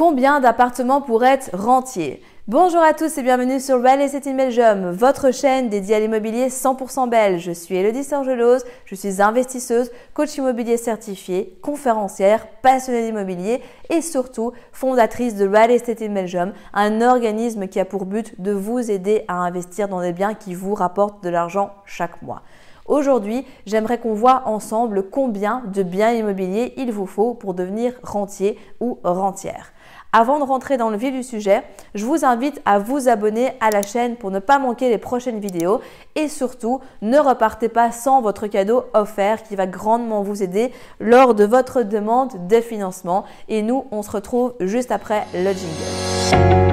Combien d'appartements pour être rentier Bonjour à tous et bienvenue sur Real Estate in Belgium, votre chaîne dédiée à l'immobilier 100% belge. Je suis Elodie Sergelose, je suis investisseuse, coach immobilier certifié, conférencière, passionnée d'immobilier et surtout fondatrice de Real Estate in Belgium, un organisme qui a pour but de vous aider à investir dans des biens qui vous rapportent de l'argent chaque mois. Aujourd'hui, j'aimerais qu'on voit ensemble combien de biens immobiliers il vous faut pour devenir rentier ou rentière. Avant de rentrer dans le vif du sujet, je vous invite à vous abonner à la chaîne pour ne pas manquer les prochaines vidéos et surtout ne repartez pas sans votre cadeau offert qui va grandement vous aider lors de votre demande de financement. Et nous, on se retrouve juste après le jingle.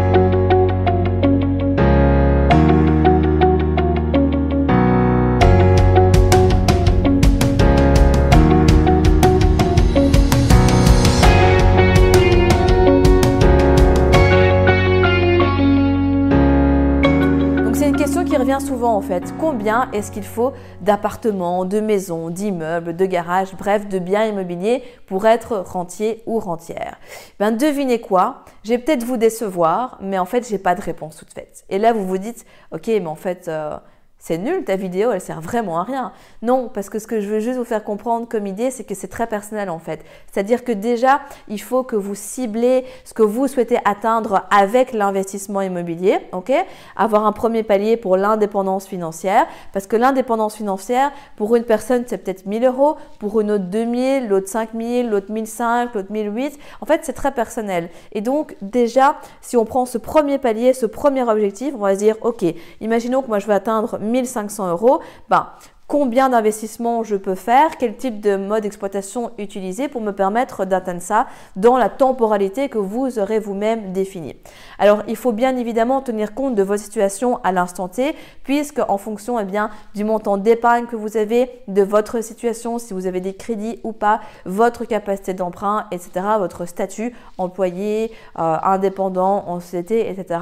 Revient souvent en fait. Combien est-ce qu'il faut d'appartements, de maisons, d'immeubles, de garages, bref, de biens immobiliers pour être rentier ou rentière? Ben devinez quoi? Je vais peut-être vous décevoir, mais en fait, j'ai pas de réponse toute faite. Et là, vous vous dites, ok, mais en fait, euh, c'est nul, ta vidéo, elle sert vraiment à rien. Non, parce que ce que je veux juste vous faire comprendre comme idée, c'est que c'est très personnel en fait. C'est-à-dire que déjà, il faut que vous ciblez ce que vous souhaitez atteindre avec l'investissement immobilier, ok? Avoir un premier palier pour l'indépendance financière, parce que l'indépendance financière, pour une personne, c'est peut-être 1000 euros, pour une autre 2000, l'autre 5000, l'autre 1005, l'autre 1008. En fait, c'est très personnel. Et donc, déjà, si on prend ce premier palier, ce premier objectif, on va se dire, ok, imaginons que moi je veux atteindre 1500 euros, ben, combien d'investissements je peux faire, quel type de mode d'exploitation utiliser pour me permettre d'atteindre ça dans la temporalité que vous aurez vous-même définie? Alors, il faut bien évidemment tenir compte de votre situation à l'instant T, puisque en fonction eh bien, du montant d'épargne que vous avez, de votre situation, si vous avez des crédits ou pas, votre capacité d'emprunt, etc., votre statut employé, euh, indépendant, en société, etc.,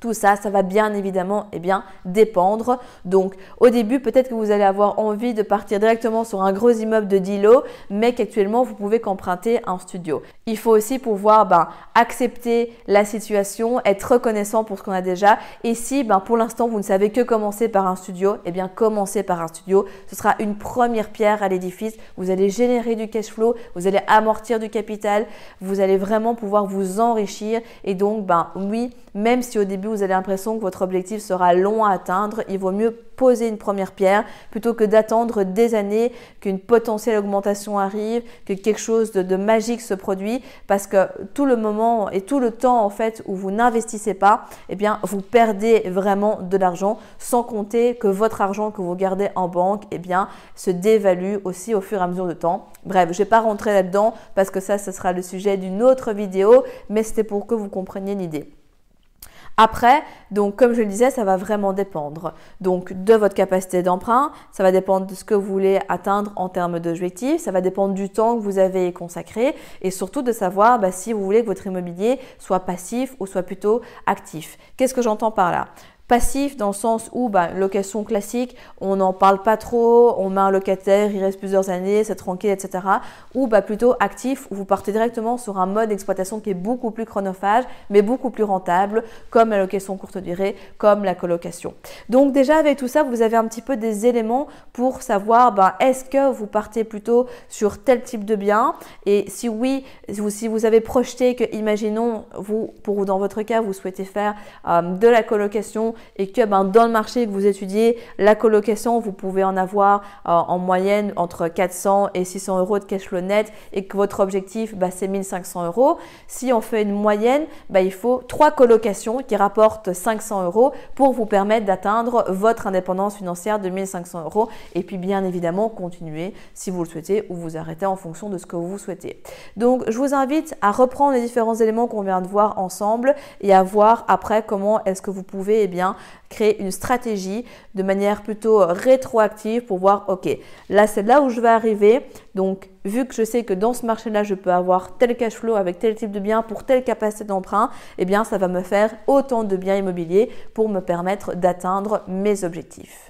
tout ça, ça va bien évidemment eh bien, dépendre. Donc au début, peut-être que vous allez avoir envie de partir directement sur un gros immeuble de 10 lots, mais qu'actuellement, vous pouvez qu'emprunter un studio. Il faut aussi pouvoir ben, accepter la situation, être reconnaissant pour ce qu'on a déjà. Et si ben, pour l'instant, vous ne savez que commencer par un studio, eh bien commencez par un studio. Ce sera une première pierre à l'édifice. Vous allez générer du cash flow, vous allez amortir du capital, vous allez vraiment pouvoir vous enrichir. Et donc, ben oui, même si au début vous avez l'impression que votre objectif sera long à atteindre, il vaut mieux poser une première pierre plutôt que d'attendre des années qu'une potentielle augmentation arrive, que quelque chose de, magique se produit parce que tout le moment et tout le temps en fait où vous n'investissez pas, eh bien vous perdez vraiment de l'argent sans compter que votre argent que vous gardez en banque, eh se dévalue aussi au fur et à mesure de temps. Bref, je ne vais pas rentrer là-dedans parce que ça, ce sera le sujet d'une autre vidéo, mais c'était pour que vous compreniez l'idée. Après, donc comme je le disais, ça va vraiment dépendre donc de votre capacité d'emprunt, ça va dépendre de ce que vous voulez atteindre en termes d'objectifs, ça va dépendre du temps que vous avez consacré et surtout de savoir bah, si vous voulez que votre immobilier soit passif ou soit plutôt actif. Qu'est-ce que j'entends par là? Passif dans le sens où, bah, location classique, on n'en parle pas trop, on met un locataire, il reste plusieurs années, c'est tranquille, etc. Ou bah, plutôt actif, où vous partez directement sur un mode d'exploitation qui est beaucoup plus chronophage, mais beaucoup plus rentable, comme la location courte durée, comme la colocation. Donc déjà avec tout ça, vous avez un petit peu des éléments pour savoir, bah, est-ce que vous partez plutôt sur tel type de bien? Et si oui, si vous avez projeté que, imaginons, vous, pour dans votre cas, vous souhaitez faire euh, de la colocation, et que ben, dans le marché que vous étudiez, la colocation, vous pouvez en avoir euh, en moyenne entre 400 et 600 euros de cash flow net et que votre objectif, ben, c'est 1500 euros. Si on fait une moyenne, ben, il faut trois colocations qui rapportent 500 euros pour vous permettre d'atteindre votre indépendance financière de 1500 euros et puis bien évidemment continuer si vous le souhaitez ou vous arrêtez en fonction de ce que vous souhaitez. Donc je vous invite à reprendre les différents éléments qu'on vient de voir ensemble et à voir après comment est-ce que vous pouvez eh bien, créer une stratégie de manière plutôt rétroactive pour voir, ok, là c'est là où je vais arriver. Donc, vu que je sais que dans ce marché-là, je peux avoir tel cash flow avec tel type de bien pour telle capacité d'emprunt, eh bien, ça va me faire autant de biens immobiliers pour me permettre d'atteindre mes objectifs.